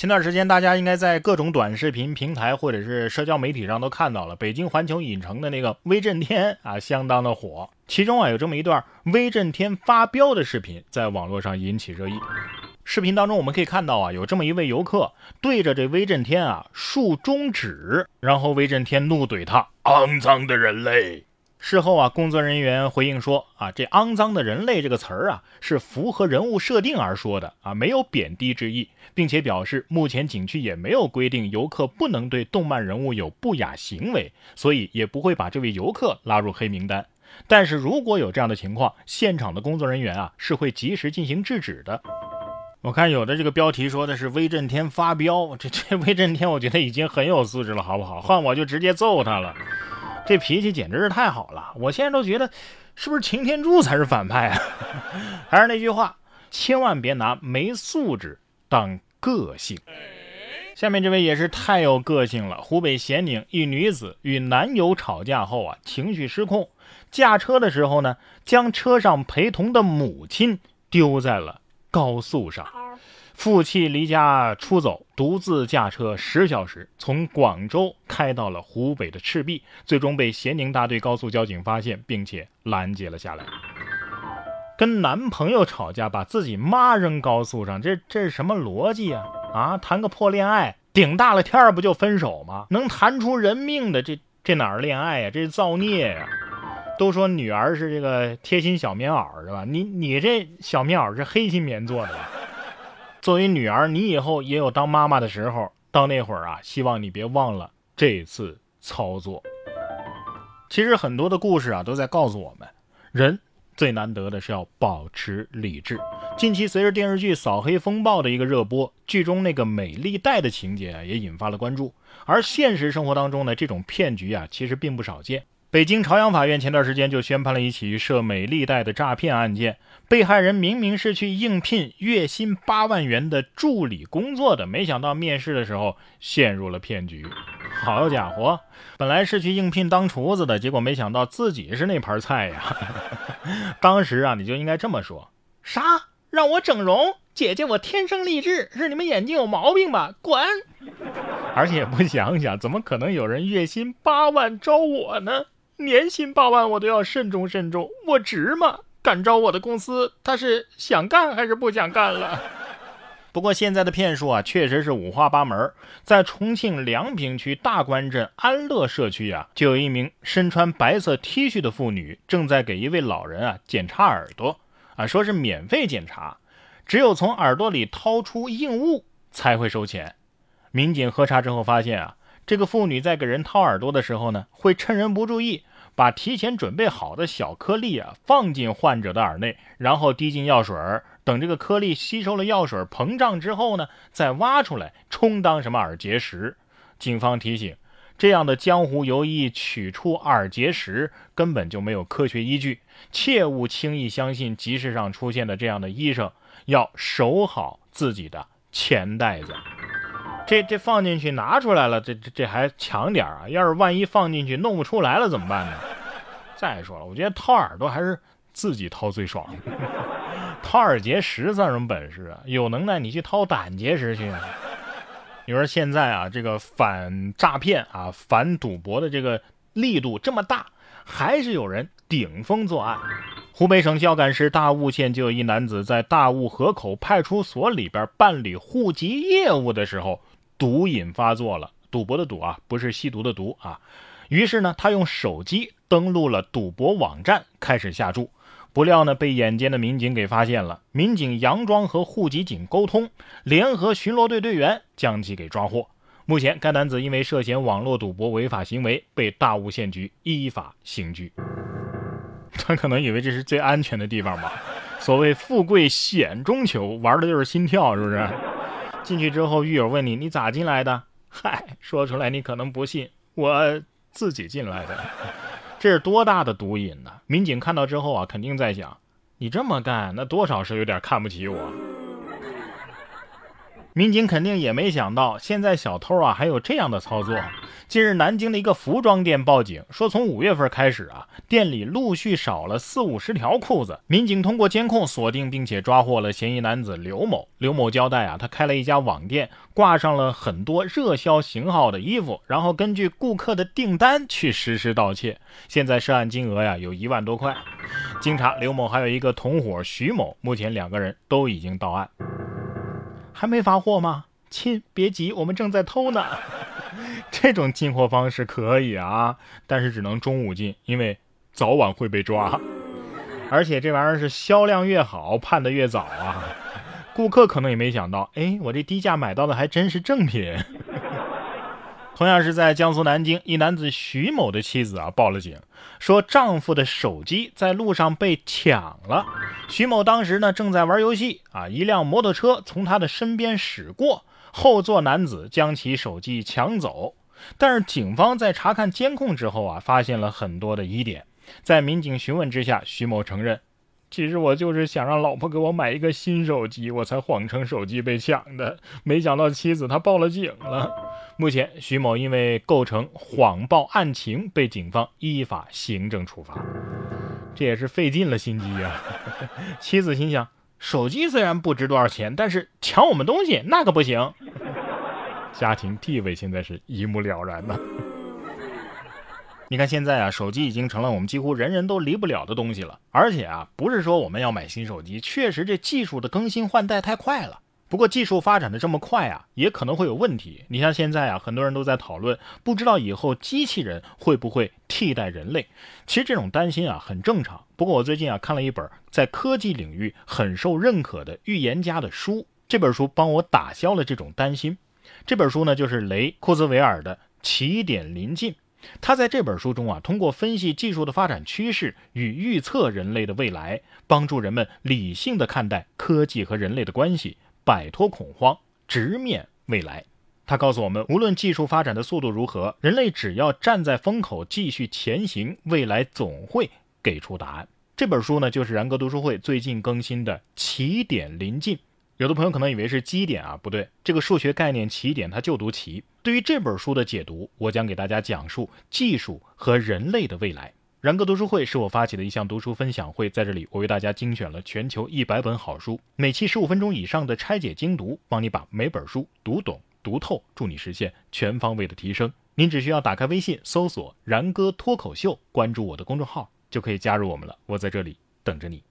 前段时间，大家应该在各种短视频平台或者是社交媒体上都看到了，北京环球影城的那个威震天啊，相当的火。其中啊，有这么一段威震天发飙的视频，在网络上引起热议。视频当中，我们可以看到啊，有这么一位游客对着这威震天啊竖中指，然后威震天怒怼他：“肮脏的人类！”事后啊，工作人员回应说：“啊，这‘肮脏的人类’这个词儿啊，是符合人物设定而说的啊，没有贬低之意，并且表示目前景区也没有规定游客不能对动漫人物有不雅行为，所以也不会把这位游客拉入黑名单。但是如果有这样的情况，现场的工作人员啊是会及时进行制止的。我看有的这个标题说的是威震天发飙，这这威震天我觉得已经很有素质了，好不好？换我就直接揍他了。”这脾气简直是太好了，我现在都觉得，是不是擎天柱才是反派啊？还是那句话，千万别拿没素质当个性。下面这位也是太有个性了。湖北咸宁一女子与男友吵架后啊，情绪失控，驾车的时候呢，将车上陪同的母亲丢在了高速上。负气离家出走，独自驾车十小时，从广州开到了湖北的赤壁，最终被咸宁大队高速交警发现，并且拦截了下来。跟男朋友吵架，把自己妈扔高速上，这这是什么逻辑啊？啊，谈个破恋爱，顶大了天儿不就分手吗？能谈出人命的，这这哪儿恋爱呀？这是造孽呀！都说女儿是这个贴心小棉袄，是吧？你你这小棉袄是黑心棉做的。作为女儿，你以后也有当妈妈的时候。到那会儿啊，希望你别忘了这次操作。其实很多的故事啊，都在告诉我们，人最难得的是要保持理智。近期随着电视剧《扫黑风暴》的一个热播，剧中那个美丽贷的情节啊，也引发了关注。而现实生活当中呢，这种骗局啊，其实并不少见。北京朝阳法院前段时间就宣判了一起涉美丽贷的诈骗案件，被害人明明是去应聘月薪八万元的助理工作的，没想到面试的时候陷入了骗局。好家伙，本来是去应聘当厨子的，结果没想到自己是那盘菜呀！当时啊，你就应该这么说：啥？让我整容？姐姐，我天生丽质，是你们眼睛有毛病吧？滚！而且也不想想，怎么可能有人月薪八万招我呢？年薪八万，我都要慎重慎重，我值吗？敢招我的公司，他是想干还是不想干了？不过现在的骗术啊，确实是五花八门。在重庆梁平区大关镇安乐社区啊，就有一名身穿白色 T 恤的妇女，正在给一位老人啊检查耳朵啊，说是免费检查，只有从耳朵里掏出硬物才会收钱。民警核查之后发现啊，这个妇女在给人掏耳朵的时候呢，会趁人不注意。把提前准备好的小颗粒啊放进患者的耳内，然后滴进药水，等这个颗粒吸收了药水膨胀之后呢，再挖出来充当什么耳结石。警方提醒，这样的江湖游医取出耳结石根本就没有科学依据，切勿轻易相信集市上出现的这样的医生，要守好自己的钱袋子。这这放进去拿出来了，这这这还强点啊！要是万一放进去弄不出来了怎么办呢？再说了，我觉得掏耳朵还是自己掏最爽。掏耳结石算什么本事啊？有能耐你去掏胆结石去。你说现在啊，这个反诈骗啊、反赌博的这个力度这么大，还是有人顶风作案。湖北省孝感市大悟县就有一男子在大悟河口派出所里边办理户籍业务的时候。毒瘾发作了，赌博的赌啊，不是吸毒的毒啊。于是呢，他用手机登录了赌博网站，开始下注。不料呢，被眼尖的民警给发现了。民警佯装和户籍警沟通，联合巡逻队队员将其给抓获。目前，该男子因为涉嫌网络赌博违法行为，被大悟县局依法刑拘。他可能以为这是最安全的地方吧？所谓富贵险中求，玩的就是心跳，是不是？进去之后，狱友问你：“你咋进来的？”嗨，说出来你可能不信，我自己进来的。这是多大的毒瘾呢？民警看到之后啊，肯定在想：你这么干，那多少是有点看不起我。民警肯定也没想到，现在小偷啊还有这样的操作。近日，南京的一个服装店报警说，从五月份开始啊，店里陆续少了四五十条裤子。民警通过监控锁定并且抓获了嫌疑男子刘某。刘某交代啊，他开了一家网店，挂上了很多热销型号的衣服，然后根据顾客的订单去实施盗窃。现在涉案金额呀有一万多块。经查，刘某还有一个同伙徐某，目前两个人都已经到案。还没发货吗，亲？别急，我们正在偷呢。这种进货方式可以啊，但是只能中午进，因为早晚会被抓。而且这玩意儿是销量越好，判的越早啊。顾客可能也没想到，哎，我这低价买到的还真是正品。同样是在江苏南京，一男子徐某的妻子啊报了警，说丈夫的手机在路上被抢了。徐某当时呢正在玩游戏啊，一辆摩托车从他的身边驶过。后座男子将其手机抢走，但是警方在查看监控之后啊，发现了很多的疑点。在民警询问之下，徐某承认，其实我就是想让老婆给我买一个新手机，我才谎称手机被抢的。没想到妻子她报了警了。目前，徐某因为构成谎报案情，被警方依法行政处罚。这也是费尽了心机呀。妻子心想。手机虽然不值多少钱，但是抢我们东西那可不行。家庭地位现在是一目了然的。你看现在啊，手机已经成了我们几乎人人都离不了的东西了。而且啊，不是说我们要买新手机，确实这技术的更新换代太快了。不过技术发展的这么快啊，也可能会有问题。你像现在啊，很多人都在讨论，不知道以后机器人会不会替代人类。其实这种担心啊很正常。不过我最近啊看了一本在科技领域很受认可的预言家的书，这本书帮我打消了这种担心。这本书呢就是雷库兹韦尔的《起点临近》。他在这本书中啊，通过分析技术的发展趋势与预测人类的未来，帮助人们理性的看待科技和人类的关系。摆脱恐慌，直面未来。他告诉我们，无论技术发展的速度如何，人类只要站在风口继续前行，未来总会给出答案。这本书呢，就是然哥读书会最近更新的《起点临近》。有的朋友可能以为是基点啊，不对，这个数学概念起点它就读奇。对于这本书的解读，我将给大家讲述技术和人类的未来。然哥读书会是我发起的一项读书分享会，在这里我为大家精选了全球一百本好书，每期十五分钟以上的拆解精读，帮你把每本书读懂读透，助你实现全方位的提升。您只需要打开微信搜索“然哥脱口秀”，关注我的公众号，就可以加入我们了。我在这里等着你。